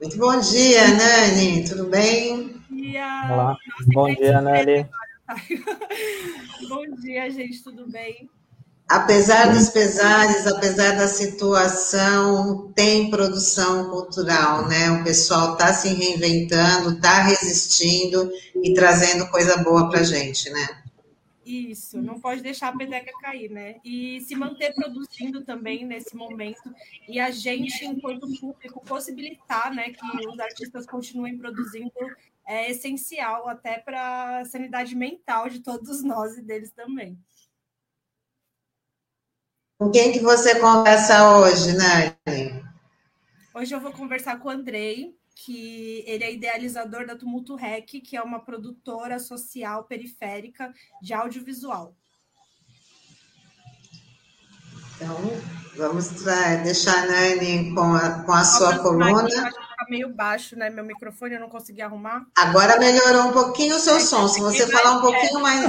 Muito bom dia, Nani. Tudo bem? Bom dia. Olá. Bom dia, Nani. bom dia, gente. Tudo bem? Apesar dos pesares, apesar da situação, tem produção cultural, né? O pessoal está se reinventando, está resistindo e trazendo coisa boa para gente, né? Isso, não pode deixar a peteca cair, né? E se manter produzindo também nesse momento e a gente, enquanto público, possibilitar, né, que os artistas continuem produzindo é essencial até para a sanidade mental de todos nós e deles também. Com quem que você conversa hoje, Nani? Hoje eu vou conversar com o Andrei, que ele é idealizador da Tumulto Rec, que é uma produtora social periférica de audiovisual. Então, vamos deixar a Nani com a, com a sua coluna. Está meio baixo, né? Meu microfone eu não consegui arrumar. Agora melhorou um pouquinho o seu som. Se você falar um pouquinho mais.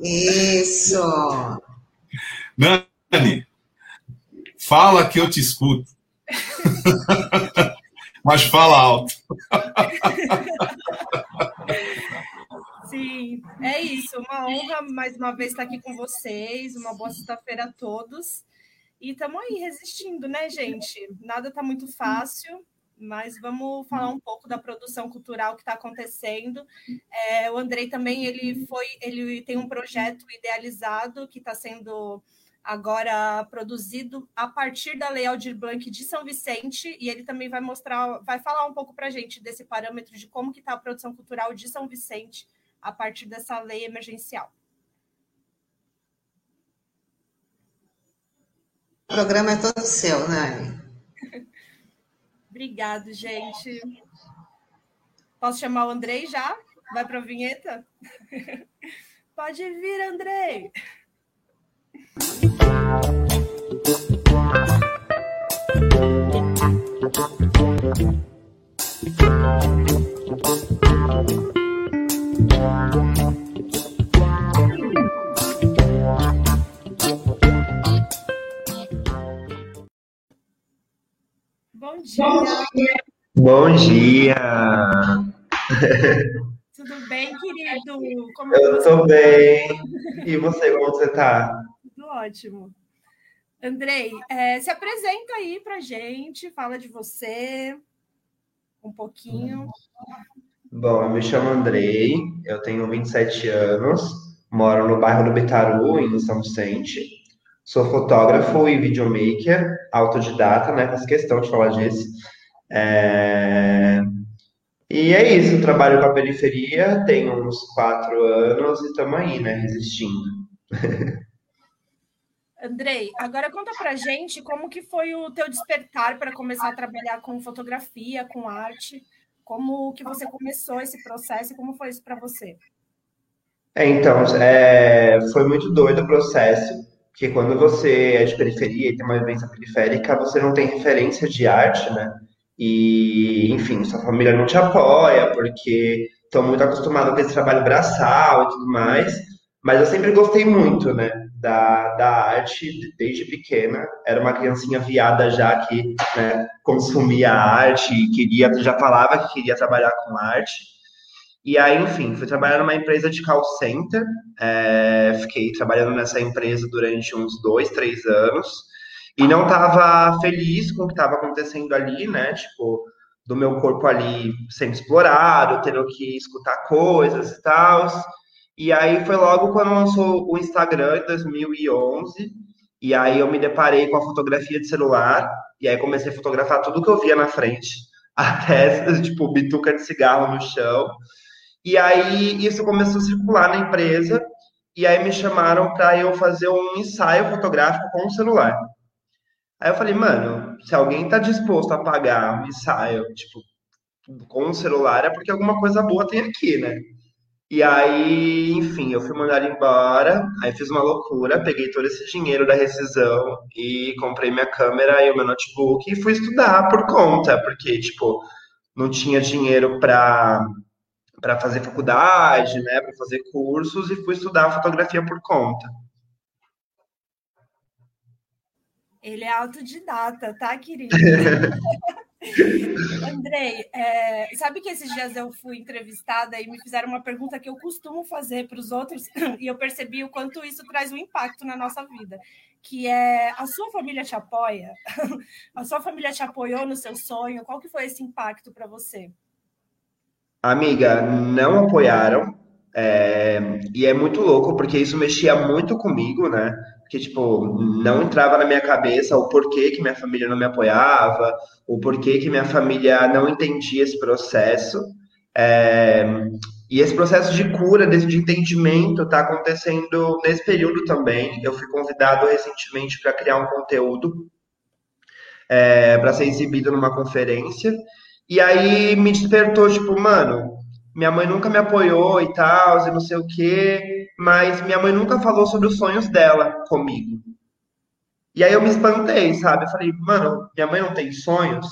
Isso! Nani, Fala que eu te escuto. Mas fala alto. Sim, é isso. Uma honra mais uma vez estar aqui com vocês. Uma boa sexta-feira a todos. E estamos aí resistindo, né, gente? Nada está muito fácil, mas vamos falar um pouco da produção cultural que está acontecendo. É, o Andrei também ele foi, ele tem um projeto idealizado que está sendo agora produzido a partir da Lei Aldir Blanc de São Vicente, e ele também vai mostrar, vai falar um pouco para a gente desse parâmetro de como que está a produção cultural de São Vicente a partir dessa lei emergencial. O programa é todo seu, Nani. Obrigado, gente. Posso chamar o Andrei já? Vai para a vinheta? Pode vir, Andrei. Bom dia. Bom dia. Tudo bem, querido? Como Eu estou bem. E você, como você está? Ótimo. Andrei, é, se apresenta aí para gente, fala de você um pouquinho. Bom, eu me chamo Andrei, eu tenho 27 anos, moro no bairro do Betaru, em São Vicente. Sou fotógrafo e videomaker, autodidata, né? Faço questão de falar disso. É... E é isso, trabalho com a periferia, tenho uns quatro anos e estamos aí, né? Resistindo. Andrei, agora conta pra gente como que foi o teu despertar para começar a trabalhar com fotografia, com arte, como que você começou esse processo e como foi isso para você? É, então, é, foi muito doido o processo, porque quando você é de periferia e tem uma vivência periférica, você não tem referência de arte, né? E, enfim, sua família não te apoia, porque estão muito acostumados com esse trabalho braçal e tudo mais, mas eu sempre gostei muito, né? Da, da arte desde pequena. Era uma criancinha viada já que né, consumia arte e queria, já falava que queria trabalhar com arte. E aí, enfim, fui trabalhar numa empresa de call center. É, fiquei trabalhando nessa empresa durante uns dois, três anos. E não estava feliz com o que estava acontecendo ali, né? Tipo, do meu corpo ali sendo explorado, tendo que escutar coisas e tal. E aí foi logo quando lançou o Instagram em 2011. E aí eu me deparei com a fotografia de celular. E aí comecei a fotografar tudo que eu via na frente. Até, tipo, bituca de cigarro no chão. E aí isso começou a circular na empresa. E aí me chamaram para eu fazer um ensaio fotográfico com o celular. Aí eu falei, mano, se alguém tá disposto a pagar um ensaio, tipo, com o celular, é porque alguma coisa boa tem aqui, né? E aí, enfim, eu fui mandado embora, aí fiz uma loucura, peguei todo esse dinheiro da rescisão e comprei minha câmera e o meu notebook e fui estudar por conta, porque, tipo, não tinha dinheiro para para fazer faculdade, né, para fazer cursos e fui estudar fotografia por conta. Ele é autodidata, tá, querido? Andrei, é, sabe que esses dias eu fui entrevistada e me fizeram uma pergunta que eu costumo fazer para os outros e eu percebi o quanto isso traz um impacto na nossa vida, que é a sua família te apoia? A sua família te apoiou no seu sonho? Qual que foi esse impacto para você? Amiga, não apoiaram, é, e é muito louco porque isso mexia muito comigo, né? Que, tipo, não entrava na minha cabeça o porquê que minha família não me apoiava, o porquê que minha família não entendia esse processo. É, e esse processo de cura, desse de entendimento, está acontecendo nesse período também. Eu fui convidado recentemente para criar um conteúdo é, para ser exibido numa conferência. E aí me despertou, tipo, mano, minha mãe nunca me apoiou e tal, e não sei o quê, mas minha mãe nunca falou sobre os sonhos dela comigo. E aí eu me espantei, sabe? Eu falei, mano, minha mãe não tem sonhos?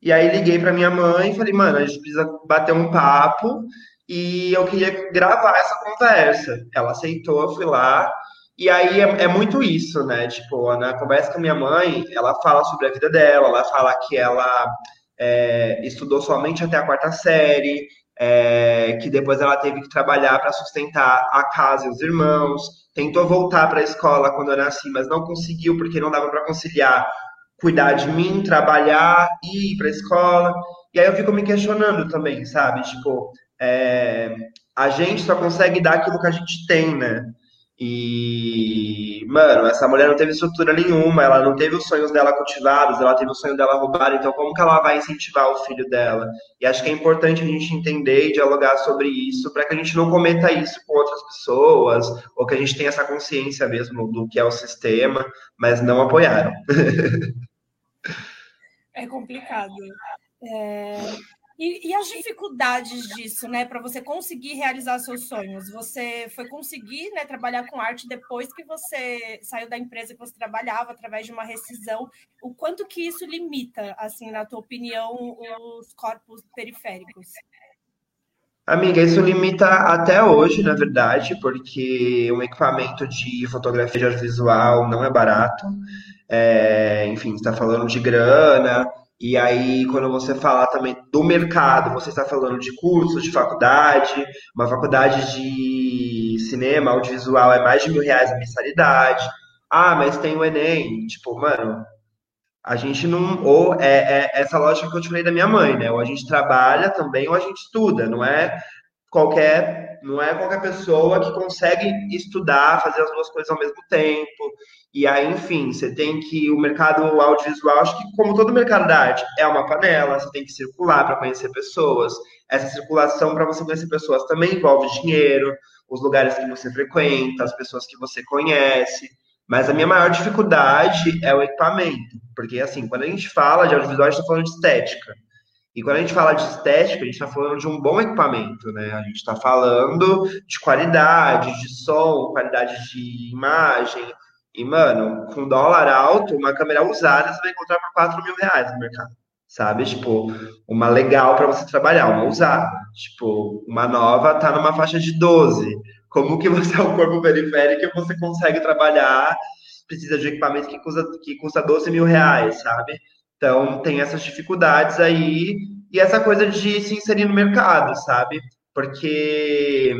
E aí liguei para minha mãe e falei, mano, a gente precisa bater um papo e eu queria gravar essa conversa. Ela aceitou, eu fui lá. E aí é, é muito isso, né? Tipo, na conversa com a minha mãe, ela fala sobre a vida dela, ela fala que ela é, estudou somente até a quarta série, é, que depois ela teve que trabalhar para sustentar a casa e os irmãos, tentou voltar para a escola quando eu nasci, mas não conseguiu porque não dava para conciliar cuidar de mim, trabalhar e ir para a escola. E aí eu fico me questionando também, sabe? Tipo, é, a gente só consegue dar aquilo que a gente tem, né? E, mano, essa mulher não teve estrutura nenhuma, ela não teve os sonhos dela cultivados, ela teve o sonho dela roubado, então como que ela vai incentivar o filho dela? E acho que é importante a gente entender e dialogar sobre isso, para que a gente não cometa isso com outras pessoas, ou que a gente tenha essa consciência mesmo do que é o sistema, mas não apoiaram. É complicado. É... E, e, as dificuldades disso, né, para você conseguir realizar seus sonhos? Você foi conseguir né, trabalhar com arte depois que você saiu da empresa que você trabalhava, através de uma rescisão. O quanto que isso limita, assim, na tua opinião, os corpos periféricos? Amiga, isso limita até hoje, na verdade, porque um equipamento de fotografia de não é barato. É, enfim, está falando de grana, e aí, quando você fala também do mercado, você está falando de cursos, de faculdade, uma faculdade de cinema, audiovisual é mais de mil reais a mensalidade. Ah, mas tem o Enem. Tipo, mano, a gente não. Ou é, é essa lógica que eu te falei da minha mãe, né? Ou a gente trabalha também, ou a gente estuda. Não é qualquer. Não é qualquer pessoa que consegue estudar, fazer as duas coisas ao mesmo tempo. E aí, enfim, você tem que. O mercado audiovisual, acho que, como todo mercado da arte, é uma panela, você tem que circular para conhecer pessoas. Essa circulação para você conhecer pessoas também envolve dinheiro, os lugares que você frequenta, as pessoas que você conhece. Mas a minha maior dificuldade é o equipamento. Porque, assim, quando a gente fala de audiovisual, a gente está falando de estética. E quando a gente fala de estética, a gente está falando de um bom equipamento, né? A gente está falando de qualidade de som, qualidade de imagem, e, mano, com dólar alto, uma câmera usada você vai encontrar por 4 mil reais no mercado. Sabe? Tipo, uma legal para você trabalhar, uma usada. Tipo, uma nova tá numa faixa de 12. Como que você é um corpo periférico e você consegue trabalhar, precisa de um equipamento que custa, que custa 12 mil reais, sabe? Então, tem essas dificuldades aí e essa coisa de se inserir no mercado, sabe? Porque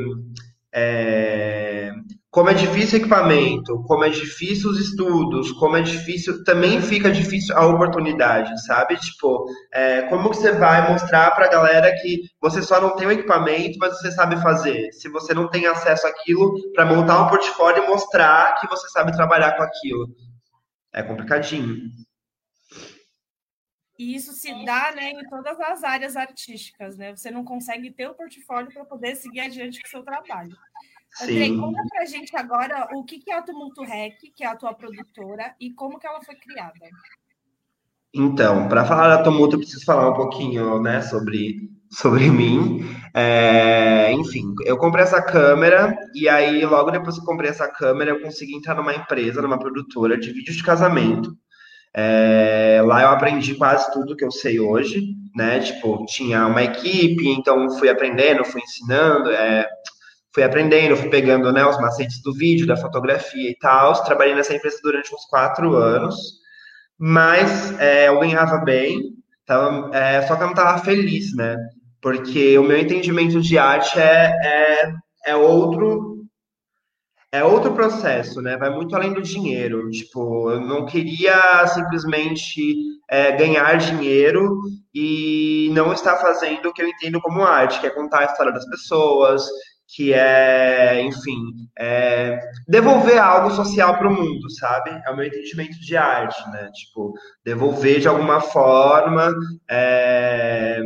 é, como é difícil o equipamento, como é difícil os estudos, como é difícil, também fica difícil a oportunidade, sabe? Tipo, é, como que você vai mostrar para a galera que você só não tem o equipamento, mas você sabe fazer? Se você não tem acesso àquilo para montar um portfólio e mostrar que você sabe trabalhar com aquilo. É complicadinho. E isso se dá né, em todas as áreas artísticas, né? Você não consegue ter o portfólio para poder seguir adiante com o seu trabalho. Andrei, conta pra gente agora o que é a Tumulto Rec, que é a tua produtora, e como que ela foi criada. Então, para falar da Tumulto, eu preciso falar um pouquinho, né, sobre, sobre mim. É, enfim, eu comprei essa câmera, e aí, logo depois que eu comprei essa câmera, eu consegui entrar numa empresa, numa produtora de vídeos de casamento. É, lá eu aprendi quase tudo que eu sei hoje, né? Tipo, tinha uma equipe, então fui aprendendo, fui ensinando, é, fui aprendendo, fui pegando né, os macetes do vídeo, da fotografia e tal. Trabalhei nessa empresa durante uns quatro anos, mas é, eu ganhava bem, Tava, é, só que eu não tava feliz, né? Porque o meu entendimento de arte é, é, é outro é outro processo, né? Vai muito além do dinheiro. Tipo, eu não queria simplesmente é, ganhar dinheiro e não estar fazendo o que eu entendo como arte, que é contar a história das pessoas, que é, enfim, é devolver algo social para o mundo, sabe? É o meu entendimento de arte, né? Tipo, devolver de alguma forma, é,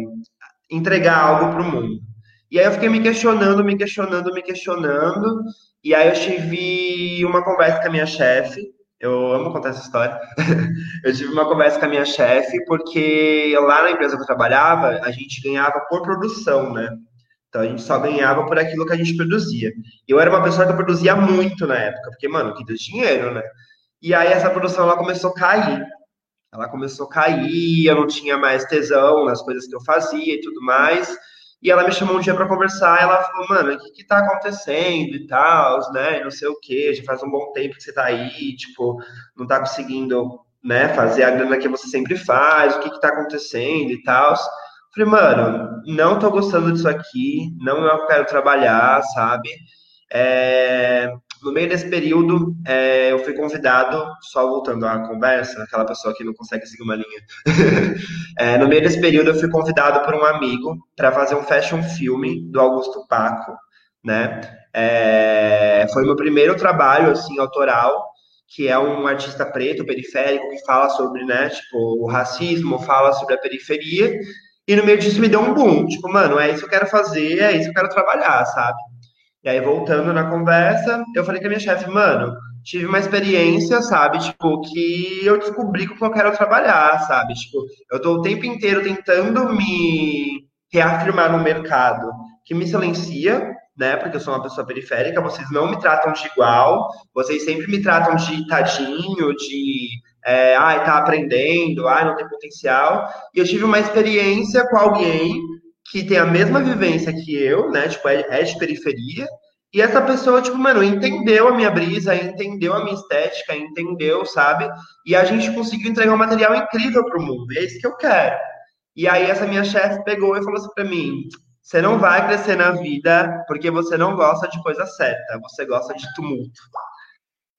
entregar algo para o mundo. E aí eu fiquei me questionando, me questionando, me questionando, e aí eu tive uma conversa com a minha chefe, eu amo contar essa história. eu tive uma conversa com a minha chefe, porque lá na empresa que eu trabalhava, a gente ganhava por produção, né? Então a gente só ganhava por aquilo que a gente produzia. Eu era uma pessoa que produzia muito na época, porque, mano, que deu dinheiro, né? E aí essa produção ela começou a cair. Ela começou a cair, eu não tinha mais tesão nas coisas que eu fazia e tudo mais. E ela me chamou um dia para conversar, ela falou, mano, o que que tá acontecendo e tal, né? Não sei o quê, já faz um bom tempo que você tá aí, tipo, não tá conseguindo, né, fazer a grana que você sempre faz, o que que tá acontecendo e tal. Falei, mano, não tô gostando disso aqui, não é que eu quero trabalhar, sabe? É, no meio desse período, é, eu fui convidado, só voltando à conversa, aquela pessoa que não consegue seguir uma linha. é, no meio desse período, eu fui convidado por um amigo para fazer um fashion filme do Augusto Paco, né? É, foi meu primeiro trabalho, assim, autoral, que é um artista preto, periférico, que fala sobre, né, tipo, o racismo, fala sobre a periferia, e no meio disso me deu um boom. Tipo, mano, é isso que eu quero fazer, é isso que eu quero trabalhar, sabe? E aí, voltando na conversa, eu falei com a minha chefe, mano, tive uma experiência, sabe? Tipo, que eu descobri com que eu quero trabalhar, sabe? Tipo, eu tô o tempo inteiro tentando me reafirmar no mercado que me silencia, né? Porque eu sou uma pessoa periférica, vocês não me tratam de igual, vocês sempre me tratam de tadinho, de é, ai, tá aprendendo, ai, não tem potencial. E eu tive uma experiência com alguém que tem a mesma vivência que eu, né? Tipo, é, é de periferia. E essa pessoa, tipo, mano, entendeu a minha brisa, entendeu a minha estética, entendeu, sabe? E a gente conseguiu entregar um material incrível pro mundo. E é isso que eu quero. E aí essa minha chefe pegou e falou assim pra mim: você não vai crescer na vida porque você não gosta de coisa certa, você gosta de tumulto.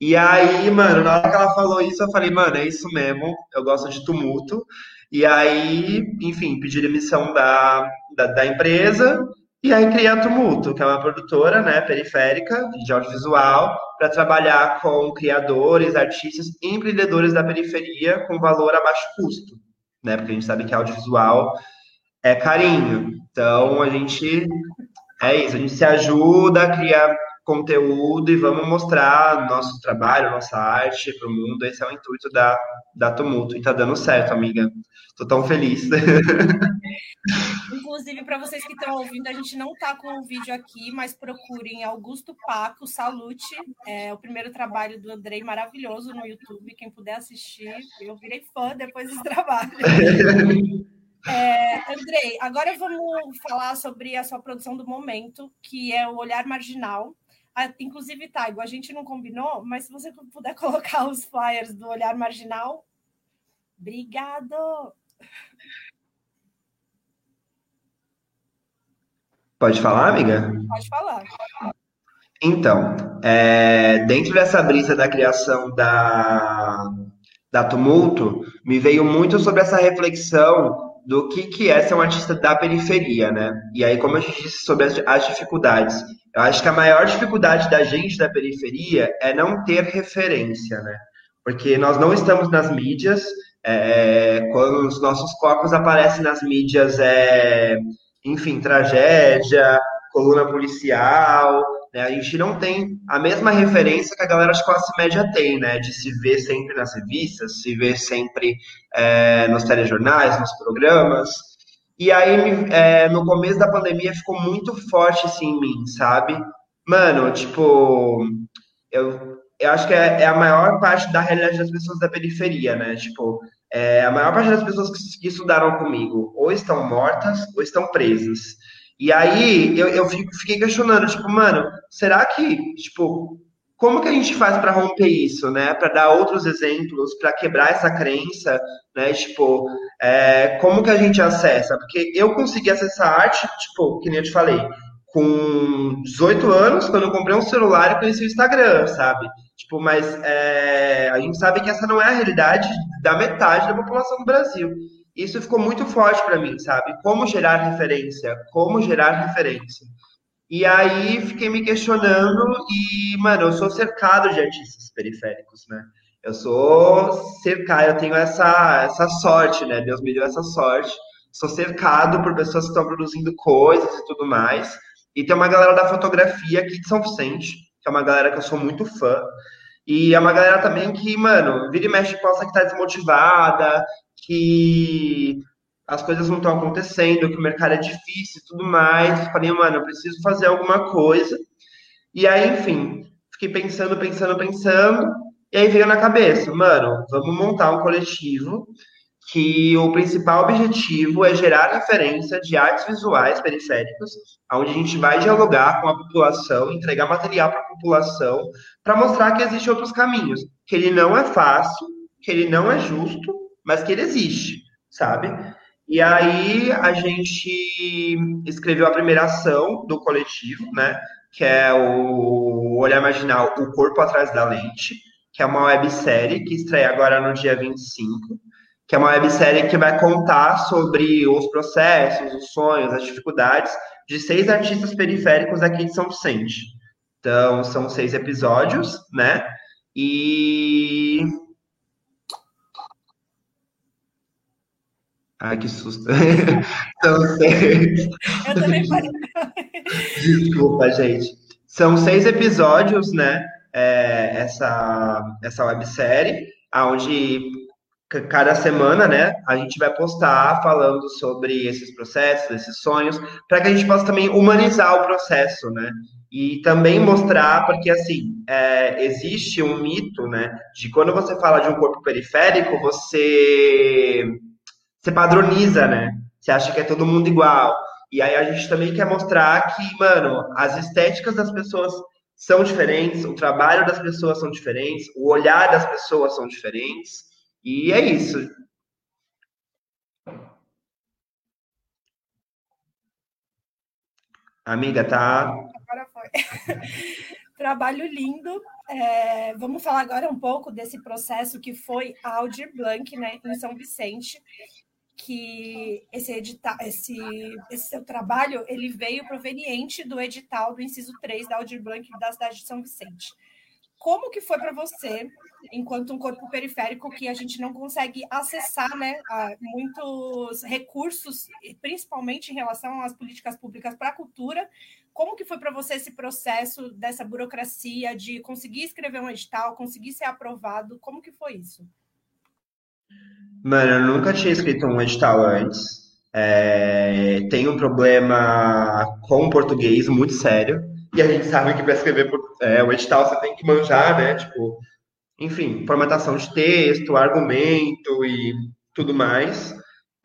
E aí, mano, na hora que ela falou isso, eu falei, mano, é isso mesmo, eu gosto de tumulto. E aí, enfim, pedi demissão da, da, da empresa e aí criei a Tumulto, que é uma produtora né, periférica de audiovisual, para trabalhar com criadores, artistas e empreendedores da periferia com valor a baixo custo, né? Porque a gente sabe que audiovisual é carinho. Então a gente é isso, a gente se ajuda a criar conteúdo e vamos mostrar nosso trabalho, nossa arte para o mundo. Esse é o intuito da, da Tumulto. E tá dando certo, amiga. Tô tão feliz. Inclusive, para vocês que estão ouvindo, a gente não tá com o vídeo aqui, mas procurem Augusto Paco, Salute. É o primeiro trabalho do Andrei, maravilhoso no YouTube. Quem puder assistir, eu virei fã depois desse trabalho. É, Andrei, agora vamos falar sobre a sua produção do momento, que é o Olhar Marginal. Ah, inclusive, Taigo, a gente não combinou, mas se você puder colocar os flyers do Olhar Marginal. Obrigado! Pode falar, amiga? Pode falar. Então, é, dentro dessa brisa da criação da, da Tumulto, me veio muito sobre essa reflexão do que, que é ser um artista da periferia, né? E aí, como eu disse sobre as, as dificuldades, eu acho que a maior dificuldade da gente da periferia é não ter referência, né? Porque nós não estamos nas mídias, é, quando os nossos corpos aparecem nas mídias, é, enfim, tragédia, coluna policial, né? A gente não tem a mesma referência que a galera de classe média tem, né? De se ver sempre nas revistas, se ver sempre é, nos telejornais, nos programas. E aí, é, no começo da pandemia, ficou muito forte assim em mim, sabe? Mano, tipo, eu, eu acho que é, é a maior parte da realidade das pessoas da periferia, né? Tipo, é, a maior parte das pessoas que, que estudaram comigo ou estão mortas ou estão presas. E aí eu, eu fiquei questionando, tipo, mano, será que, tipo, como que a gente faz para romper isso, né? Para dar outros exemplos, para quebrar essa crença, né? Tipo, é, como que a gente acessa? Porque eu consegui acessar arte, tipo, que nem eu te falei, com 18 anos, quando eu comprei um celular e conheci o Instagram, sabe? Tipo, mas é, a gente sabe que essa não é a realidade da metade da população do Brasil. Isso ficou muito forte para mim, sabe? Como gerar referência, como gerar referência. E aí fiquei me questionando e, mano, eu sou cercado de artistas periféricos, né? Eu sou cercado, eu tenho essa, essa sorte, né? Deus me deu essa sorte. Sou cercado por pessoas que estão produzindo coisas e tudo mais. E tem uma galera da fotografia aqui de São Vicente, que é uma galera que eu sou muito fã. E é uma galera também que, mano, vira e mexe possa que tá desmotivada, que as coisas não estão acontecendo, que o mercado é difícil e tudo mais. Falei, mano, eu preciso fazer alguma coisa. E aí, enfim, fiquei pensando, pensando, pensando. E aí veio na cabeça, mano, vamos montar um coletivo que o principal objetivo é gerar referência de artes visuais periféricas, onde a gente vai dialogar com a população, entregar material para a população, para mostrar que existem outros caminhos, que ele não é fácil, que ele não é justo, mas que ele existe, sabe? E aí a gente escreveu a primeira ação do coletivo, né? Que é o Olhar Marginal, O Corpo Atrás da Lente, que é uma websérie que estreia agora no dia 25, que é uma websérie que vai contar sobre os processos, os sonhos, as dificuldades de seis artistas periféricos aqui de São Vicente. Então, são seis episódios, né? E Ai, que susto. São seis. Eu também parei. Desculpa, gente. São seis episódios, né? É, essa, essa websérie, onde cada semana, né, a gente vai postar falando sobre esses processos, esses sonhos, para que a gente possa também humanizar o processo, né? E também mostrar, porque assim, é, existe um mito, né, de quando você fala de um corpo periférico, você você padroniza, né? Você acha que é todo mundo igual. E aí a gente também quer mostrar que, mano, as estéticas das pessoas são diferentes, o trabalho das pessoas são diferentes, o olhar das pessoas são diferentes. E é isso. Amiga, tá. Agora foi. Trabalho lindo. É, vamos falar agora um pouco desse processo que foi a Aldir Blanc, né, em São Vicente que esse edital, esse, esse seu trabalho, ele veio proveniente do edital do inciso 3 da Aldir Blanc da cidade de São Vicente. Como que foi para você, enquanto um corpo periférico que a gente não consegue acessar, né, muitos recursos, principalmente em relação às políticas públicas para a cultura, como que foi para você esse processo dessa burocracia de conseguir escrever um edital, conseguir ser aprovado? Como que foi isso? Mano, eu nunca tinha escrito um edital antes. É, tem um problema com o português muito sério. E a gente sabe que para escrever é, o edital você tem que manjar, né? Tipo, enfim, formatação de texto, argumento e tudo mais.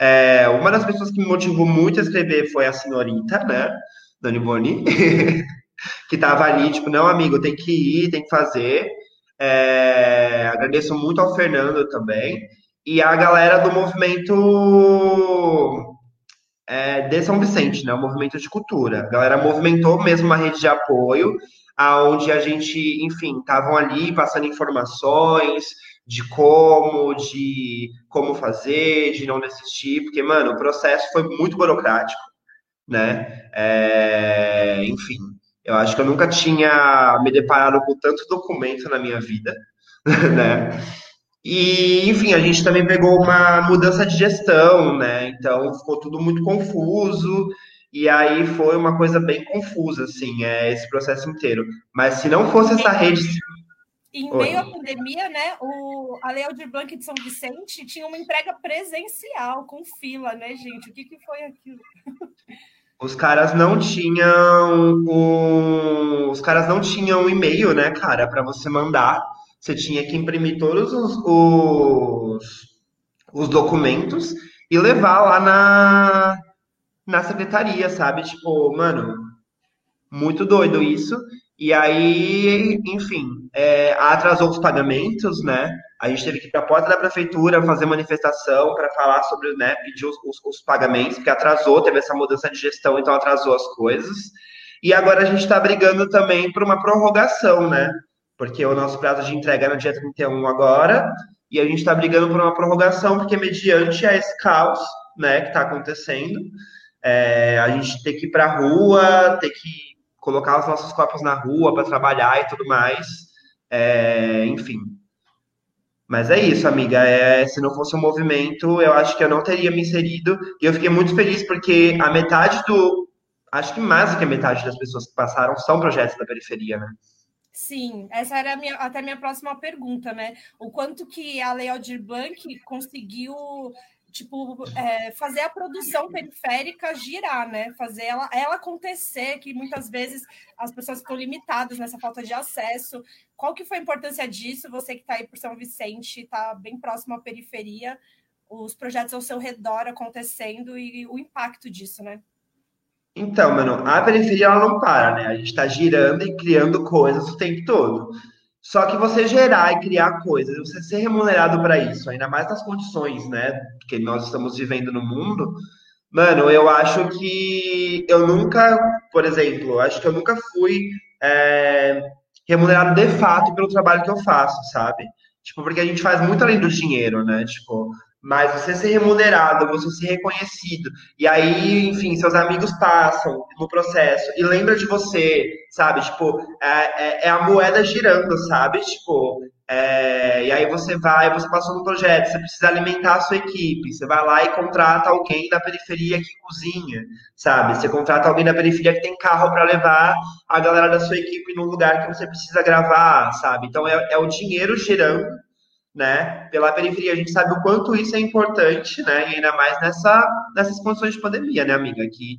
É, uma das pessoas que me motivou muito a escrever foi a senhorita, né? Dani Boni, que estava ali, tipo, não, amigo, tem que ir, tem que fazer. É, agradeço muito ao Fernando também e a galera do movimento é, de São Vicente, né? O movimento de cultura. A galera movimentou mesmo uma rede de apoio, aonde a gente, enfim, estavam ali passando informações de como, de como fazer, de não desistir, porque, mano, o processo foi muito burocrático, né? É, enfim, eu acho que eu nunca tinha me deparado com tanto documento na minha vida, né? E, enfim, a gente também pegou uma mudança de gestão, né? Então ficou tudo muito confuso. E aí foi uma coisa bem confusa, assim, é, esse processo inteiro. Mas se não fosse essa rede. Em Oi. meio à pandemia, né, o, a Lei Aldir Blanc de São Vicente tinha uma entrega presencial, com fila, né, gente? O que, que foi aquilo? Os caras não tinham o... os caras não tinham e-mail, né, cara, para você mandar você tinha que imprimir todos os, os, os documentos e levar lá na, na secretaria, sabe? Tipo, mano, muito doido isso. E aí, enfim, é, atrasou os pagamentos, né? A gente teve que ir para a porta da prefeitura fazer manifestação para falar sobre, né, pedir os, os, os, pagamentos, porque atrasou, teve essa mudança de gestão, então atrasou as coisas. E agora a gente está brigando também por uma prorrogação, né? Porque o nosso prazo de entrega é no dia 31 agora, e a gente está brigando por uma prorrogação, porque mediante a esse caos, né, que está acontecendo, é, a gente tem que ir para a rua, ter que colocar os nossos corpos na rua para trabalhar e tudo mais. É, enfim. Mas é isso, amiga. É, se não fosse um movimento, eu acho que eu não teria me inserido. E eu fiquei muito feliz porque a metade do. Acho que mais do que a metade das pessoas que passaram são projetos da periferia, né? Sim, essa era minha, até minha próxima pergunta, né? O quanto que a Lei Aldir Blanc conseguiu tipo, é, fazer a produção periférica girar, né? Fazer ela, ela acontecer, que muitas vezes as pessoas ficam limitadas nessa falta de acesso. Qual que foi a importância disso? Você que está aí por São Vicente, está bem próximo à periferia, os projetos ao seu redor acontecendo e o impacto disso, né? Então, mano, a periferia ela não para, né? A gente está girando e criando coisas o tempo todo. Só que você gerar e criar coisas, você ser remunerado para isso, ainda mais nas condições, né, que nós estamos vivendo no mundo, mano, eu acho que eu nunca, por exemplo, acho que eu nunca fui é, remunerado de fato pelo trabalho que eu faço, sabe? Tipo, porque a gente faz muito além do dinheiro, né? Tipo, mas você ser remunerado, você ser reconhecido, e aí, enfim, seus amigos passam no processo e lembra de você, sabe? Tipo, é, é, é a moeda girando, sabe? Tipo, é, e aí você vai, você passou no projeto, você precisa alimentar a sua equipe, você vai lá e contrata alguém da periferia que cozinha, sabe? Você contrata alguém da periferia que tem carro para levar a galera da sua equipe no lugar que você precisa gravar, sabe? Então é, é o dinheiro girando né, pela periferia. A gente sabe o quanto isso é importante, né, e ainda mais nessa, nessas condições de pandemia, né, amiga, que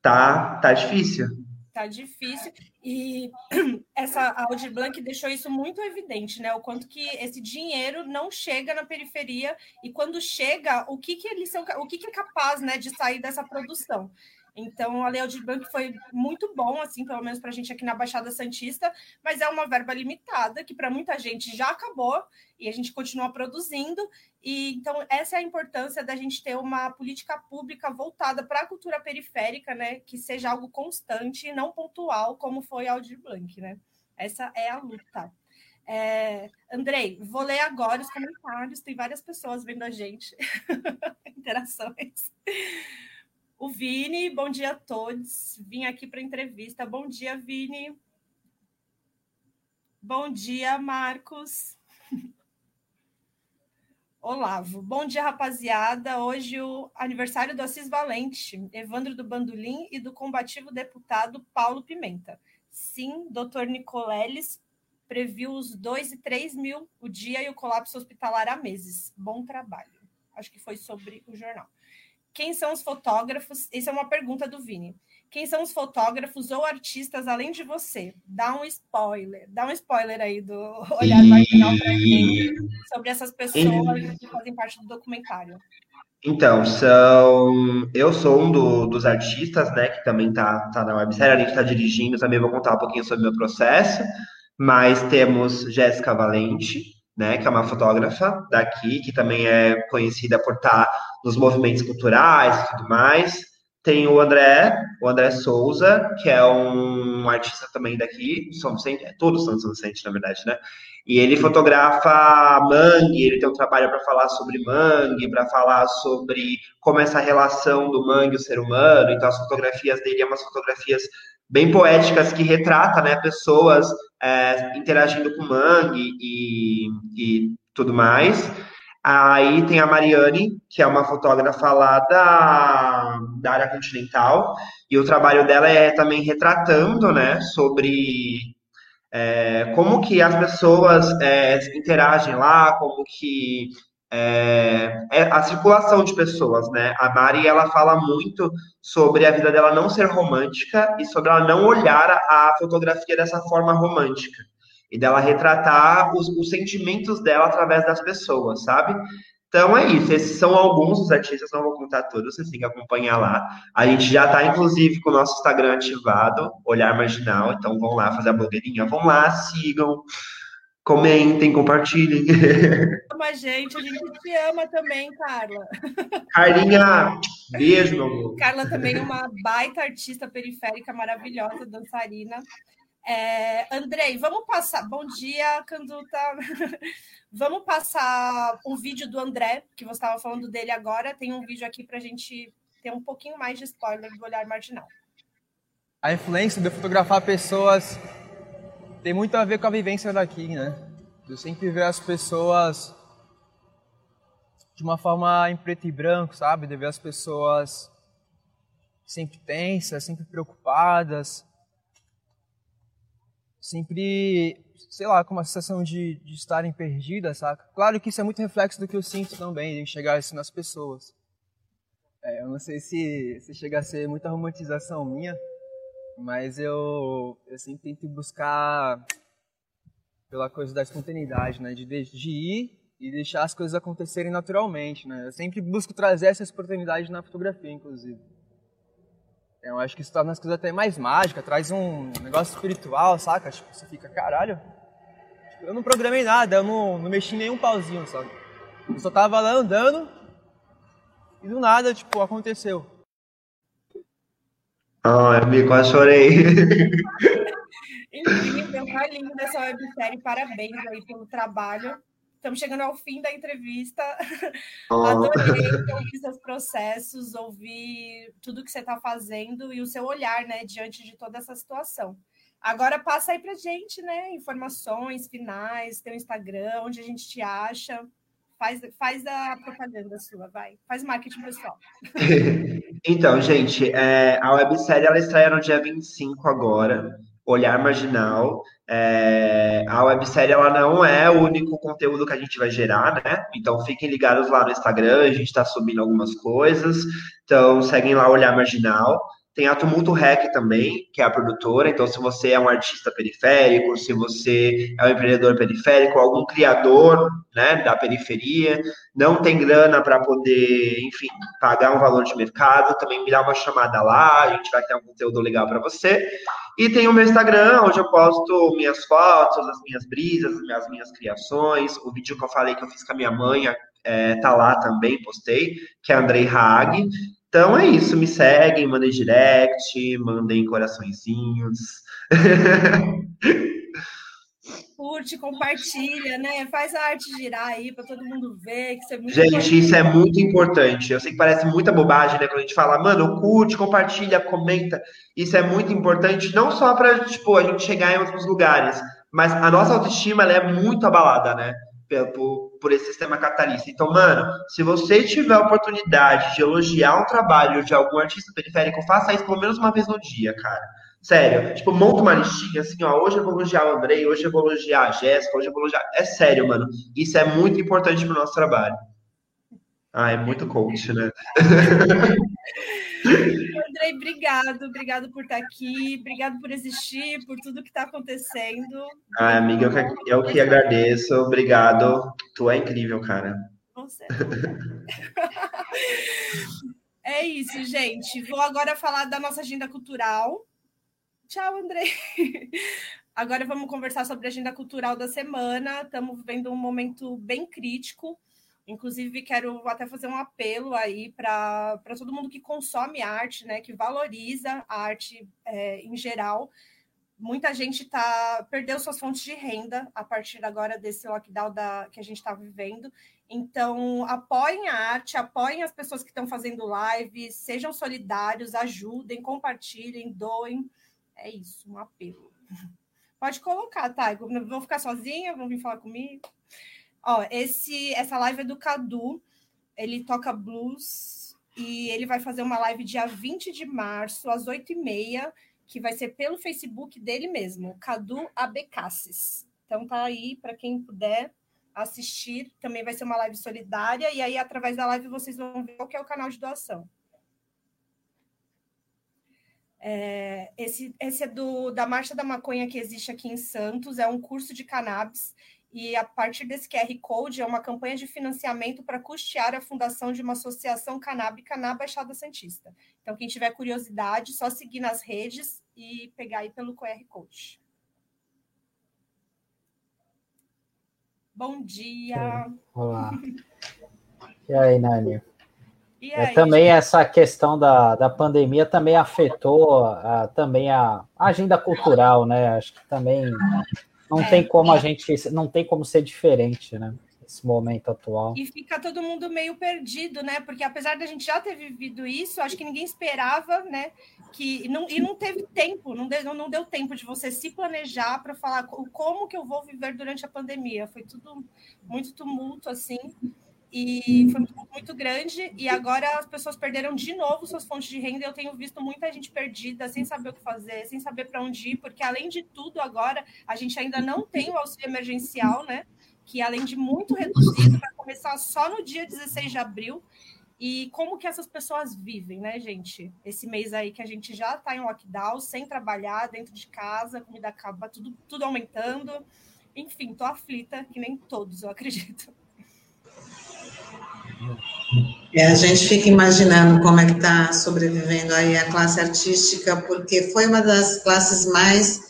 tá, tá difícil. Tá difícil. E essa Audi Blanc deixou isso muito evidente, né? O quanto que esse dinheiro não chega na periferia e quando chega, o que que eles são, o que que é capaz, né, de sair dessa produção. Então, a Lei Aldir Blanc foi muito bom, assim, pelo menos para a gente aqui na Baixada Santista, mas é uma verba limitada, que para muita gente já acabou, e a gente continua produzindo. E então, essa é a importância da gente ter uma política pública voltada para a cultura periférica, né? Que seja algo constante e não pontual, como foi a Aldir Blanc, né? Essa é a luta. É, Andrei, vou ler agora os comentários, tem várias pessoas vendo a gente. Interações. O Vini, bom dia a todos. Vim aqui para entrevista. Bom dia, Vini. Bom dia, Marcos. Olavo. Bom dia, rapaziada. Hoje o aniversário do Assis Valente, Evandro do Bandolim e do combativo deputado Paulo Pimenta. Sim, doutor Nicoleles previu os 2 e 3 mil o dia e o colapso hospitalar há meses. Bom trabalho. Acho que foi sobre o jornal. Quem são os fotógrafos? Essa é uma pergunta do Vini. Quem são os fotógrafos ou artistas além de você? Dá um spoiler, dá um spoiler aí do olhar marginal para gente sobre essas pessoas que fazem parte do documentário. Então, são. Eu sou um do, dos artistas, né, que também tá, tá na websérie, a gente está dirigindo, também vou contar um pouquinho sobre o meu processo. Mas temos Jéssica Valente, né, que é uma fotógrafa daqui, que também é conhecida por estar nos movimentos culturais e tudo mais. Tem o André, o André Souza, que é um artista também daqui, São Vicente, é, todos são de Vicente, na verdade, né? E ele fotografa mangue, ele tem um trabalho para falar sobre mangue, para falar sobre como essa relação do mangue e o ser humano. Então, as fotografias dele são umas fotografias bem poéticas que retrata né, pessoas é, interagindo com mangue e, e tudo mais. Aí tem a Mariane, que é uma fotógrafa lá da, da área continental, e o trabalho dela é também retratando, né, sobre é, como que as pessoas é, interagem lá, como que é, é, a circulação de pessoas, né? A Mari, ela fala muito sobre a vida dela não ser romântica e sobre ela não olhar a, fotografia dessa forma romântica. E dela retratar os, os sentimentos dela através das pessoas, sabe? Então é isso, esses são alguns dos artistas, não vou contar todos, vocês têm que acompanhar lá. A gente já está, inclusive, com o nosso Instagram ativado, Olhar Marginal, então vão lá fazer a blogueirinha, vão lá, sigam, comentem, compartilhem. Ama a gente, a gente te ama também, Carla. Carlinha, beijo, meu amor. Carla também é uma baita artista periférica, maravilhosa, dançarina. É, Andrei, vamos passar. Bom dia, Canduta. vamos passar o vídeo do André, que você estava falando dele agora. Tem um vídeo aqui para a gente ter um pouquinho mais de spoiler do olhar marginal. A influência de fotografar pessoas tem muito a ver com a vivência daqui, né? Eu sempre ver as pessoas de uma forma em preto e branco, sabe? De ver as pessoas sempre tensas, sempre preocupadas, sempre, sei lá, com uma sensação de, de estarem perdidas, saca? Claro que isso é muito reflexo do que eu sinto também, de enxergar isso nas pessoas. É, eu não sei se, se chega a ser muita romantização minha, mas eu, eu sempre tento buscar pela coisa da espontaneidade, né? De, de ir e deixar as coisas acontecerem naturalmente, né? Eu sempre busco trazer essa oportunidade na fotografia, inclusive. Eu acho que isso torna as coisas até mais mágicas, traz um negócio espiritual, saca? Tipo, você fica, caralho. Tipo, eu não programei nada, eu não, não mexi nenhum pauzinho, sabe? Eu só tava lá andando e do nada, tipo, aconteceu. Ai, amigo, quase chorei. Incrível, tá lindo essa websérie, parabéns aí pelo trabalho. Estamos chegando ao fim da entrevista. Oh. Adorei ouvir seus processos, ouvir tudo que você está fazendo e o seu olhar, né, diante de toda essa situação. Agora passa aí para gente, né, informações finais, teu Instagram, onde a gente te acha. Faz, faz a propaganda sua, vai. Faz marketing pessoal. então, gente, é, a websérie ela estreia no dia 25 agora. Olhar Marginal. É, a websérie ela não é o único conteúdo que a gente vai gerar, né? Então fiquem ligados lá no Instagram, a gente está subindo algumas coisas. Então seguem lá Olhar Marginal. Tem a Tumulto Rec também, que é a produtora. Então, se você é um artista periférico, se você é um empreendedor periférico, algum criador né, da periferia, não tem grana para poder, enfim, pagar um valor de mercado, também me dá uma chamada lá, a gente vai ter um conteúdo legal para você. E tem o meu Instagram, onde eu posto minhas fotos, as minhas brisas, as minhas criações. O vídeo que eu falei que eu fiz com a minha mãe é, tá lá também, postei, que é Andrei Haag. Então é isso, me seguem, mandem direct, mandem coraçõezinhos. Curte, compartilha, né? Faz a arte girar aí para todo mundo ver. Que isso é muito gente, importante. isso é muito importante. Eu sei que parece muita bobagem, né? Quando a gente fala, mano, curte, compartilha, comenta. Isso é muito importante, não só para tipo, a gente chegar em outros lugares, mas a nossa autoestima ela é muito abalada, né? Por, por esse sistema capitalista. Então, mano, se você tiver a oportunidade de elogiar um trabalho de algum artista periférico, faça isso pelo menos uma vez no dia, cara. Sério, tipo, monta uma listinha assim, ó. Hoje eu vou elogiar o Andrei, hoje eu vou elogiar a Jéssica, hoje eu vou elogiar. É sério, mano. Isso é muito importante pro nosso trabalho. Ah, é muito coach, né? Andrei, obrigado, obrigado por estar aqui, obrigado por existir, por tudo que está acontecendo. Ah, amiga, eu que, eu que agradeço, obrigado. Tu é incrível, cara. Você. é isso, gente. Vou agora falar da nossa agenda cultural. Tchau, Andrei. Agora vamos conversar sobre a agenda cultural da semana. Estamos vivendo um momento bem crítico Inclusive, quero até fazer um apelo aí para todo mundo que consome arte, né, que valoriza a arte é, em geral. Muita gente tá, perdeu suas fontes de renda a partir agora desse lockdown da, que a gente está vivendo. Então, apoiem a arte, apoiem as pessoas que estão fazendo live, sejam solidários, ajudem, compartilhem, doem. É isso, um apelo. Pode colocar, tá? Vão ficar sozinha? Vão vir falar comigo? Ó, esse, essa live é do Cadu, ele toca blues e ele vai fazer uma live dia 20 de março, às 8h30, que vai ser pelo Facebook dele mesmo, Cadu Abecassis. Então tá aí para quem puder assistir, também vai ser uma live solidária, e aí através da live vocês vão ver qual que é o canal de doação. É, esse, esse é do, da Marcha da Maconha que existe aqui em Santos, é um curso de cannabis e a partir desse QR Code é uma campanha de financiamento para custear a fundação de uma associação canábica na Baixada Santista. Então, quem tiver curiosidade, só seguir nas redes e pegar aí pelo QR Code. Bom dia! Olá! E aí, Nani? E aí, é, também gente? essa questão da, da pandemia também afetou a, também a agenda cultural, né? Acho que também não é, tem como a gente, não tem como ser diferente, né? Esse momento atual. E fica todo mundo meio perdido, né? Porque apesar da gente já ter vivido isso, acho que ninguém esperava, né? Que não, e não teve tempo, não deu, não deu tempo de você se planejar para falar como que eu vou viver durante a pandemia. Foi tudo muito tumulto, assim e foi muito, grande. E agora as pessoas perderam de novo suas fontes de renda. Eu tenho visto muita gente perdida, sem saber o que fazer, sem saber para onde ir, porque além de tudo, agora a gente ainda não tem o auxílio emergencial, né? Que além de muito reduzido, vai começar só no dia 16 de abril. E como que essas pessoas vivem, né, gente? Esse mês aí que a gente já está em lockdown, sem trabalhar, dentro de casa, comida acaba, tudo, tudo aumentando. Enfim, tô aflita, que nem todos, eu acredito. É, a gente fica imaginando como é que está sobrevivendo aí a classe artística, porque foi uma das classes mais,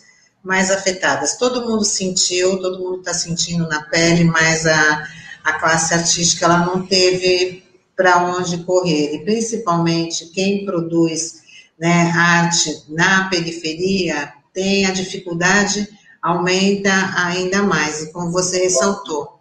mais afetadas. Todo mundo sentiu, todo mundo está sentindo na pele, mas a, a classe artística ela não teve para onde correr. E principalmente quem produz né, arte na periferia tem a dificuldade, aumenta ainda mais. E como você ressaltou,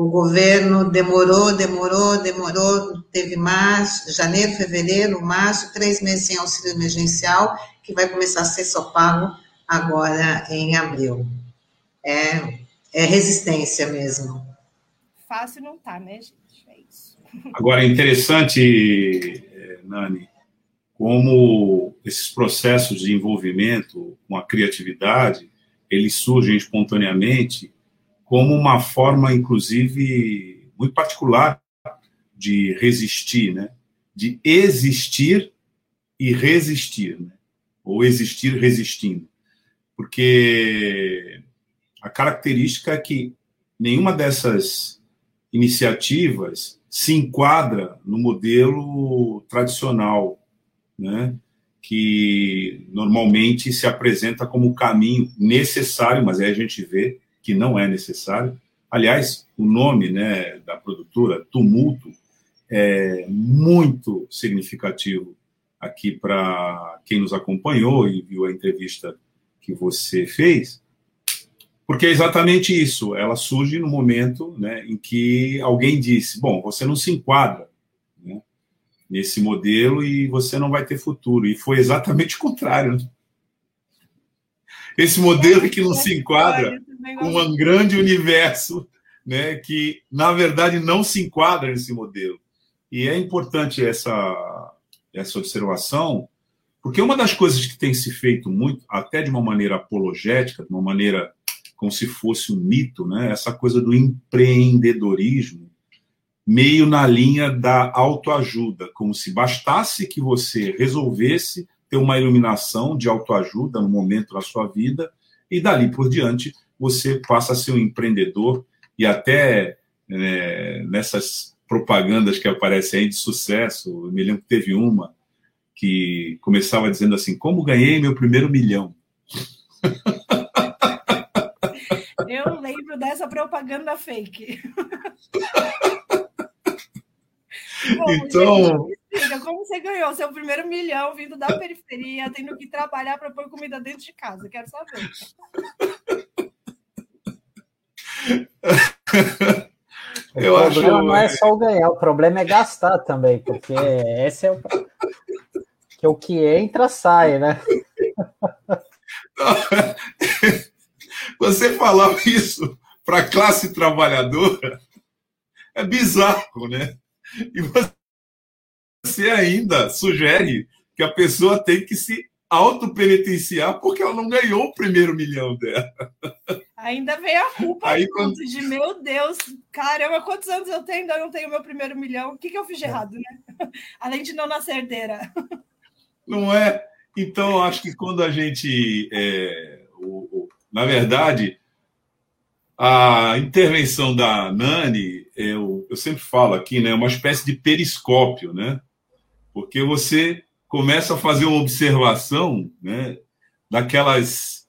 o governo demorou, demorou, demorou, teve março, janeiro, fevereiro, março, três meses sem auxílio emergencial, que vai começar a ser só pago agora em abril. É, é resistência mesmo. Fácil não tá, né, gente? É isso. Agora, é interessante, eh, Nani, como esses processos de envolvimento com a criatividade, eles surgem espontaneamente como uma forma, inclusive, muito particular de resistir, né? de existir e resistir, né? ou existir resistindo. Porque a característica é que nenhuma dessas iniciativas se enquadra no modelo tradicional, né? que normalmente se apresenta como o caminho necessário, mas aí a gente vê que não é necessário. Aliás, o nome né, da produtora, Tumulto, é muito significativo aqui para quem nos acompanhou e viu a entrevista que você fez, porque é exatamente isso. Ela surge no momento né, em que alguém disse: Bom, você não se enquadra né, nesse modelo e você não vai ter futuro. E foi exatamente o contrário. Né? Esse modelo que não se enquadra um grande universo, né, que na verdade não se enquadra nesse modelo. E é importante essa essa observação, porque uma das coisas que tem se feito muito, até de uma maneira apologética, de uma maneira como se fosse um mito, né, essa coisa do empreendedorismo, meio na linha da autoajuda, como se bastasse que você resolvesse ter uma iluminação de autoajuda no momento da sua vida e dali por diante você passa a ser um empreendedor e até é, nessas propagandas que aparecem aí de sucesso, eu me lembro que teve uma que começava dizendo assim, como ganhei meu primeiro milhão. Eu lembro dessa propaganda fake. Bom, então, gente, como você ganhou seu primeiro milhão vindo da periferia, tendo que trabalhar para pôr comida dentro de casa? Quero saber. Eu o problema acho... não é só o ganhar, o problema é gastar também, porque esse é o que o que entra sai, né? Você falar isso para a classe trabalhadora é bizarro, né? E você ainda sugere que a pessoa tem que se autopenitenciar porque ela não ganhou o primeiro milhão dela. Ainda vem a culpa Aí, quando... de meu Deus, caramba, quantos anos eu tenho? Ainda não tenho meu primeiro milhão. O que, que eu fiz de é. errado, né? Além de não nascer herdeira. Não é? Então, acho que quando a gente. É, o, o, na verdade, A intervenção da Nani, eu, eu sempre falo aqui, né, é uma espécie de periscópio, né? Porque você começa a fazer uma observação, né, daquelas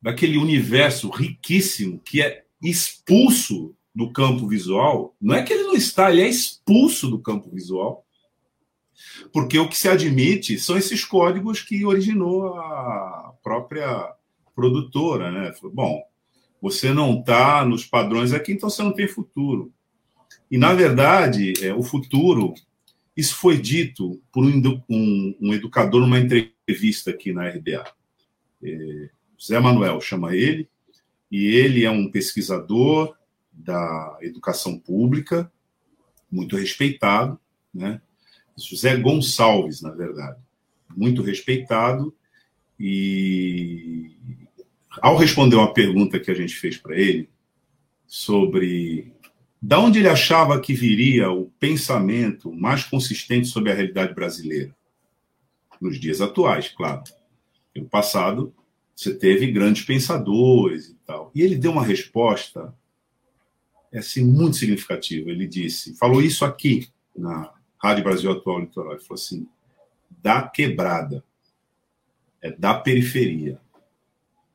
daquele universo riquíssimo que é expulso do campo visual. Não é que ele não está, ele é expulso do campo visual. Porque o que se admite são esses códigos que originou a própria produtora, né? Bom, você não está nos padrões aqui, então você não tem futuro. E, na verdade, é, o futuro, isso foi dito por um, um, educador numa entrevista aqui na RDA. É, Zé Manuel chama ele, e ele é um pesquisador da educação pública, muito respeitado, né? José Gonçalves, na verdade, muito respeitado, e ao responder uma pergunta que a gente fez para ele sobre da onde ele achava que viria o pensamento mais consistente sobre a realidade brasileira, nos dias atuais, claro. No passado, você teve grandes pensadores e tal. E ele deu uma resposta assim, muito significativa. Ele disse, falou isso aqui na Rádio Brasil Atual Litoral, ele falou assim, da quebrada, é da periferia.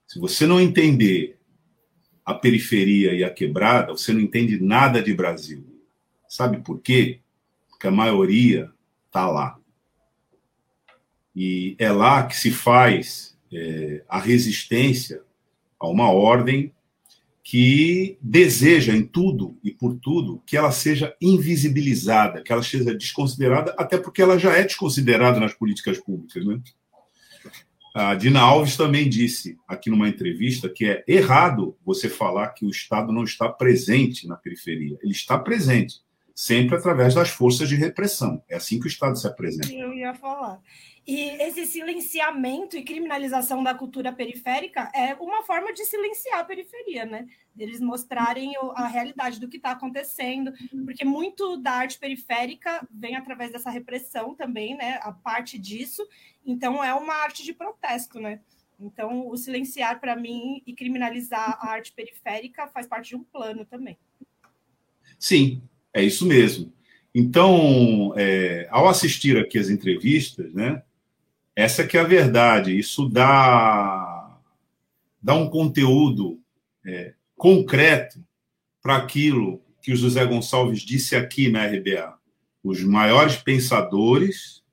Se você não entender a periferia e a quebrada, você não entende nada de Brasil. Sabe por quê? Porque a maioria está lá. E é lá que se faz é, a resistência a uma ordem que deseja em tudo e por tudo que ela seja invisibilizada, que ela seja desconsiderada, até porque ela já é desconsiderada nas políticas públicas. Né? A Dina Alves também disse aqui numa entrevista que é errado você falar que o Estado não está presente na periferia. Ele está presente, sempre através das forças de repressão. É assim que o Estado se apresenta. Eu ia falar. E esse silenciamento e criminalização da cultura periférica é uma forma de silenciar a periferia, né? Eles mostrarem a realidade do que está acontecendo, porque muito da arte periférica vem através dessa repressão também, né? A parte disso. Então, é uma arte de protesto, né? Então, o silenciar, para mim, e criminalizar a arte periférica faz parte de um plano também. Sim, é isso mesmo. Então, é, ao assistir aqui as entrevistas, né, essa que é a verdade. Isso dá, dá um conteúdo é, concreto para aquilo que o José Gonçalves disse aqui na RBA. Os maiores pensadores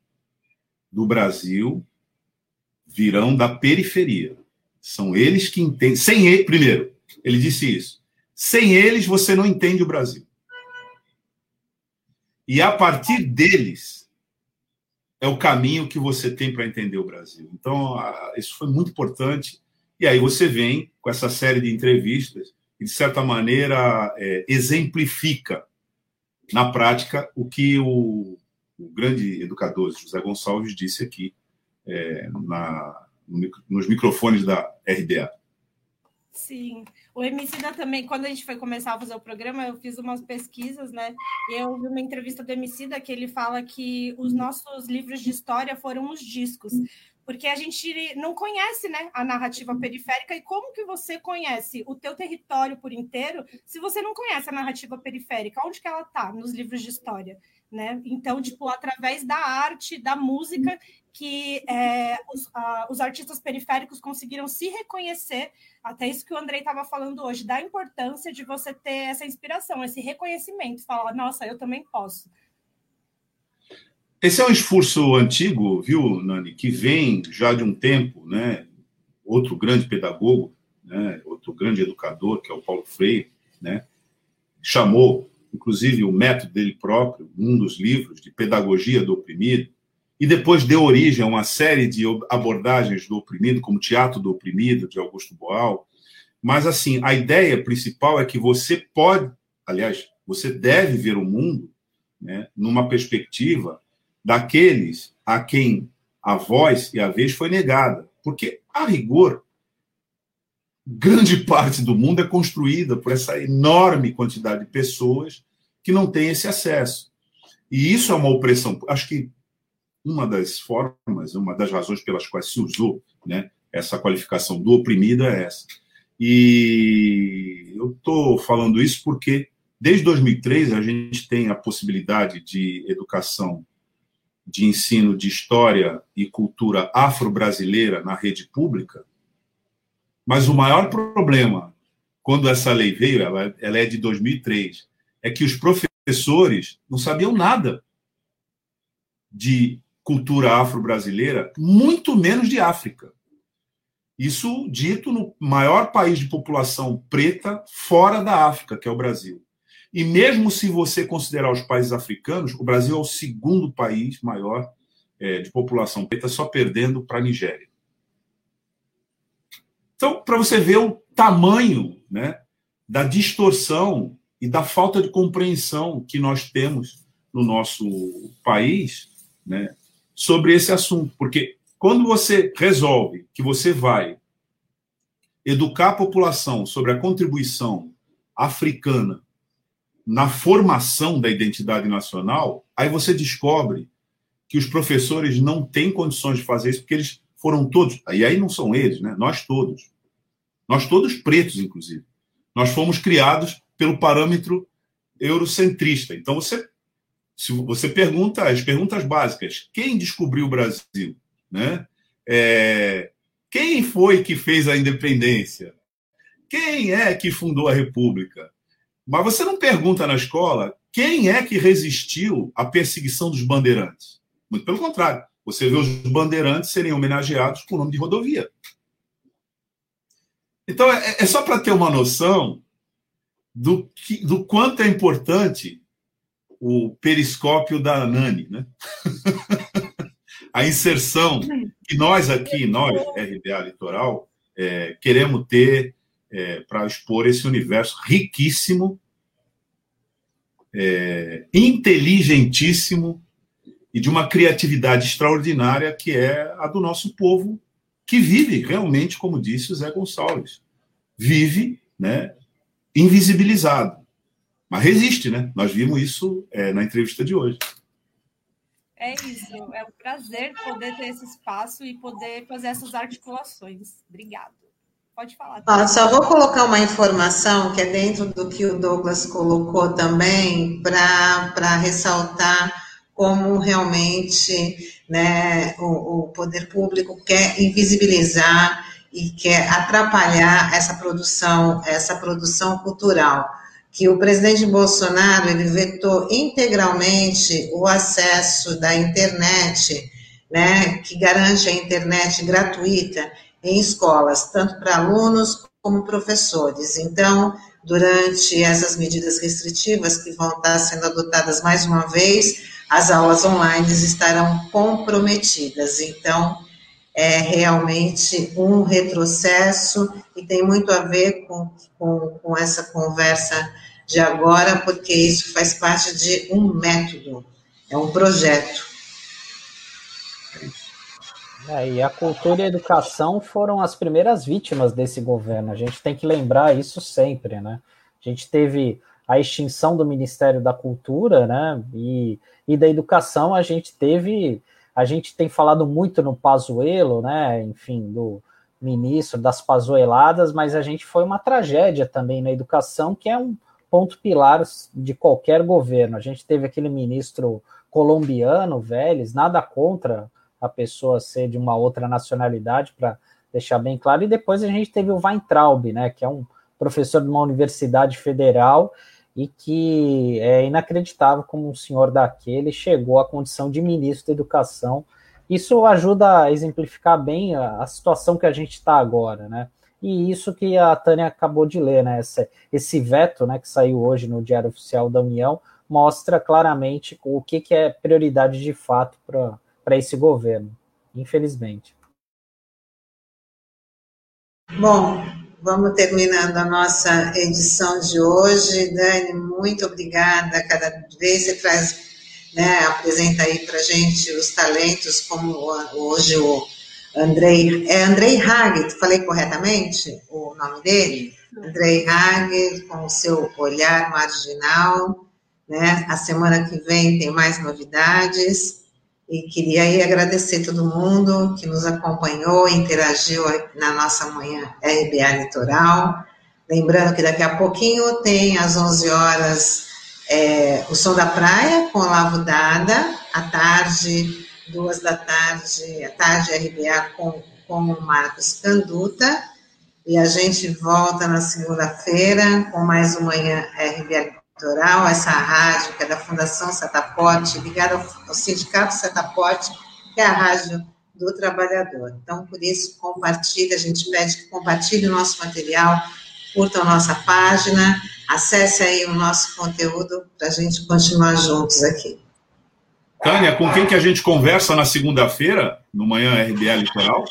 do Brasil virão da periferia. São eles que entendem. Sem ele, primeiro, ele disse isso. Sem eles, você não entende o Brasil. E a partir deles, é o caminho que você tem para entender o Brasil. Então, isso foi muito importante. E aí você vem com essa série de entrevistas e, de certa maneira, é, exemplifica na prática o que o, o, grande educador José Gonçalves disse aqui é, na, nos microfones da RDA. Sim. O Emicida também, quando a gente foi começar a fazer o programa, eu fiz umas pesquisas, né? E eu vi uma entrevista do Emicida que ele fala que os nossos livros de história foram os discos. Porque a gente não conhece né, a narrativa periférica e como que você conhece o teu território por inteiro se você não conhece a narrativa periférica? Onde que ela está nos livros de história? Né? Então, tipo, através da arte, da música, que é, os, a, os, artistas periféricos conseguiram se reconhecer, até isso que o Andrei estava falando hoje, da importância de você ter essa inspiração, esse reconhecimento, falar, nossa, eu também posso. Esse é um esforço antigo, viu, Nani, que vem já de um tempo, né? Outro grande pedagogo, né? outro grande educador, que é o Paulo Freire, né? chamou, inclusive, o método dele próprio, um dos livros de pedagogia do oprimido, e depois deu origem a uma série de abordagens do oprimido, como Teatro do Oprimido, de Augusto Boal. Mas, assim, a ideia principal é que você pode, aliás, você deve ver o mundo né, numa perspectiva daqueles a quem a voz e a vez foi negada. Porque, a rigor, grande parte do mundo é construída por essa enorme quantidade de pessoas que não têm esse acesso. E isso é uma opressão. Acho que uma das formas, uma das razões pelas quais se usou né, essa qualificação do oprimido é essa. E eu estou falando isso porque desde 2003 a gente tem a possibilidade de educação de ensino de história e cultura afro-brasileira na rede pública. Mas o maior problema, quando essa lei veio, ela, ela é de 2003, é que os professores não sabiam nada de cultura afro-brasileira, muito menos de África. Isso dito no maior país de população preta fora da África, que é o Brasil. E mesmo se você considerar os países africanos, o Brasil é o segundo país maior é, de população preta, só perdendo para a Nigéria. Então, para você ver o tamanho né, da distorção e da falta de compreensão que nós temos no nosso país né, sobre esse assunto. Porque quando você resolve que você vai educar a população sobre a contribuição africana na formação da identidade nacional, aí você descobre que os professores não têm condições de fazer isso, porque eles foram todos, e aí não são eles, né? Nós todos. Nós todos pretos, inclusive. Nós fomos criados pelo parâmetro eurocentrista. Então você se você pergunta as perguntas básicas, quem descobriu o Brasil, né? É, quem foi que fez a independência? Quem é que fundou a República? Mas você não pergunta na escola quem é que resistiu à perseguição dos bandeirantes. Muito pelo contrário, você vê os bandeirantes serem homenageados com o nome de rodovia. Então, é, é só para ter uma noção do, que, do quanto é importante o periscópio da Nani, né? a inserção que nós aqui, nós, RBA Litoral, é, queremos ter é, para expor esse universo riquíssimo, é, inteligentíssimo e de uma criatividade extraordinária que é a do nosso povo, que vive realmente, como disse o Zé Gonçalves, vive né, invisibilizado. Mas resiste, né? Nós vimos isso é, na entrevista de hoje. É isso, é um prazer poder ter esse espaço e poder fazer essas articulações. Obrigada. Pode falar. Ah, só vou colocar uma informação que é dentro do que o Douglas colocou também, para ressaltar como realmente né, o, o poder público quer invisibilizar e quer atrapalhar essa produção, essa produção cultural que o presidente Bolsonaro ele vetou integralmente o acesso da internet, né, que garante a internet gratuita em escolas, tanto para alunos como professores. Então, durante essas medidas restritivas que vão estar sendo adotadas mais uma vez, as aulas online estarão comprometidas. Então, é realmente um retrocesso e tem muito a ver com, com, com essa conversa de agora, porque isso faz parte de um método, é um projeto. É, e a cultura e a educação foram as primeiras vítimas desse governo. A gente tem que lembrar isso sempre, né? A gente teve a extinção do Ministério da Cultura, né? E, e da educação a gente teve, a gente tem falado muito no Pazuello, né? Enfim, do ministro das pazueladas, mas a gente foi uma tragédia também na educação, que é um ponto pilar de qualquer governo. A gente teve aquele ministro colombiano, Vélez, nada contra a pessoa ser de uma outra nacionalidade, para deixar bem claro. E depois a gente teve o Weintraub, né, que é um professor de uma universidade federal e que é inacreditável como um senhor daquele chegou à condição de ministro da Educação. Isso ajuda a exemplificar bem a, a situação que a gente está agora, né? E isso que a Tânia acabou de ler, né? Esse, esse veto, né, que saiu hoje no Diário Oficial da União, mostra claramente o que, que é prioridade de fato para esse governo, infelizmente. Bom, vamos terminando a nossa edição de hoje. Dani, muito obrigada. Cada vez você traz, né, apresenta aí para gente os talentos, como hoje o Andrei, é Andrei Hag, falei corretamente o nome dele? Andrei Hag, com o seu olhar marginal, né? A semana que vem tem mais novidades. E queria aí agradecer todo mundo que nos acompanhou, interagiu na nossa manhã RBA Litoral. Lembrando que daqui a pouquinho tem às 11 horas é, o Som da Praia com Lavo Dada, à tarde, duas da tarde, à tarde RBA com, com o Marcos Canduta. E a gente volta na segunda-feira com mais uma manhã RBA Litoral, essa rádio que é da Fundação Setaporte, ligada ao, Sindicato Setaporte, que é a rádio do trabalhador. Então, por isso, compartilhe, a gente pede que compartilhe o nosso material, curtam a nossa página, acesse aí o nosso conteúdo para a gente continuar juntos aqui. Tânia, com quem que a gente conversa na segunda-feira, no Manhã RBA Litoral?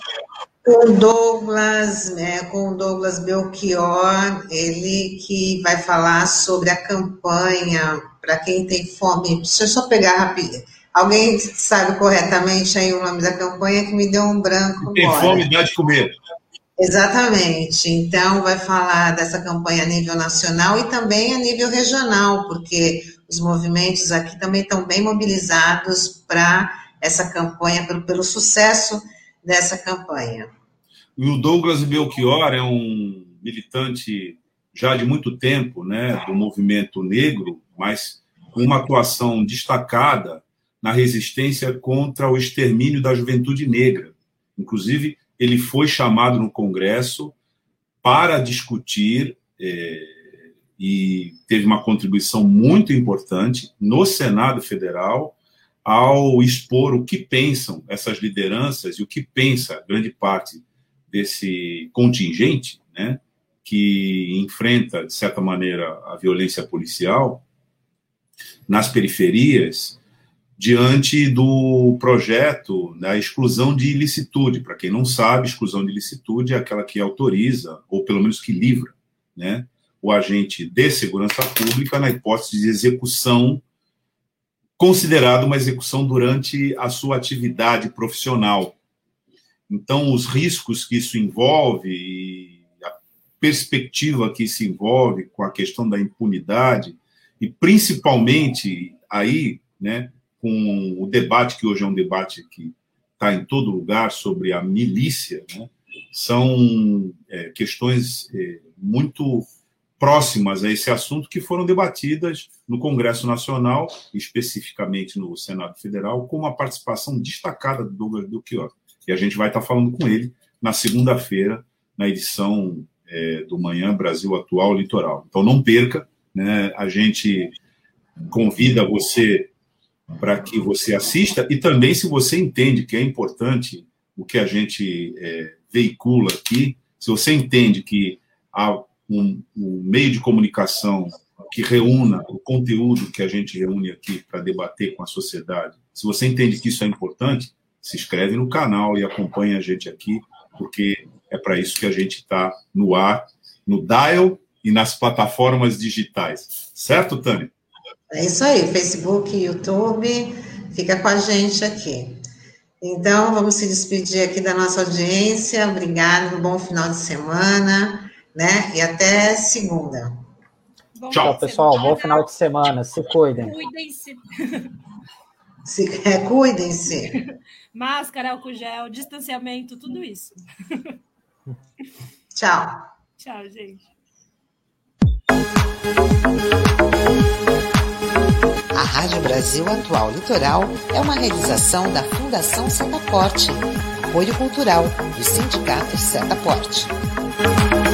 Com Douglas, né, com Douglas Belchior, ele que vai falar sobre a campanha para quem tem fome. Deixa eu só pegar rapidinho. Alguém sabe corretamente aí o nome da campanha que me deu um branco. Tem agora. fome, dá de comer. Exatamente. Então, vai falar dessa campanha a nível nacional e também a nível regional, porque os movimentos aqui também estão bem mobilizados para essa campanha, pelo, pelo sucesso dessa campanha. E o Douglas Belchior é um militante já de muito tempo, né, do movimento negro, mas com uma atuação destacada na resistência contra o extermínio da juventude negra. Inclusive, ele foi chamado no Congresso para discutir é, e teve uma contribuição muito importante no Senado Federal ao expor o que pensam essas lideranças e o que pensa grande parte desse contingente, né, que enfrenta de certa maneira a violência policial nas periferias diante do projeto da exclusão de ilicitude. Para quem não sabe, exclusão de ilicitude é aquela que autoriza, ou pelo menos que livra, né, o agente de segurança pública na hipótese de execução, considerada uma execução durante a sua atividade profissional. Então, os riscos que isso envolve e a perspectiva que isso envolve com a questão da impunidade, e principalmente aí, né, com o debate que hoje é um debate que está em todo lugar sobre a milícia, né? são é, questões é, muito próximas a esse assunto que foram debatidas no Congresso Nacional, especificamente no Senado Federal, com uma participação destacada do Douglas Belchior. E a gente vai estar falando com ele na segunda-feira, na edição é, do Manhã Brasil Atual Litoral. Então não perca, né? a gente convida você para que você assista e também se você entende que é importante o que a gente é, veicula aqui, se você entende que há um, um, meio de comunicação que reúna o conteúdo que a gente reúne aqui para debater com a sociedade, se você entende que isso é importante, se inscreve no canal e acompanha a gente aqui, porque é para isso que a gente está no ar, no dial e nas plataformas digitais. Certo, Tânia? É isso aí, Facebook, YouTube, fica com a gente aqui. Então, vamos se despedir aqui da nossa audiência. Obrigado, bom final de semana, né? E até segunda. Bom Tchau, pessoal. Semana. Bom final de semana. Se cuidem. Cuidem-se. Se, é, cuidem-se. Máscara, álcool gel, distanciamento, tudo isso. Tchau. Tchau, gente. A Rádio Brasil Atual Litoral é uma realização da Fundação Setaporte, apoio cultural do Sindicato Setaporte.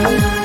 Thank you.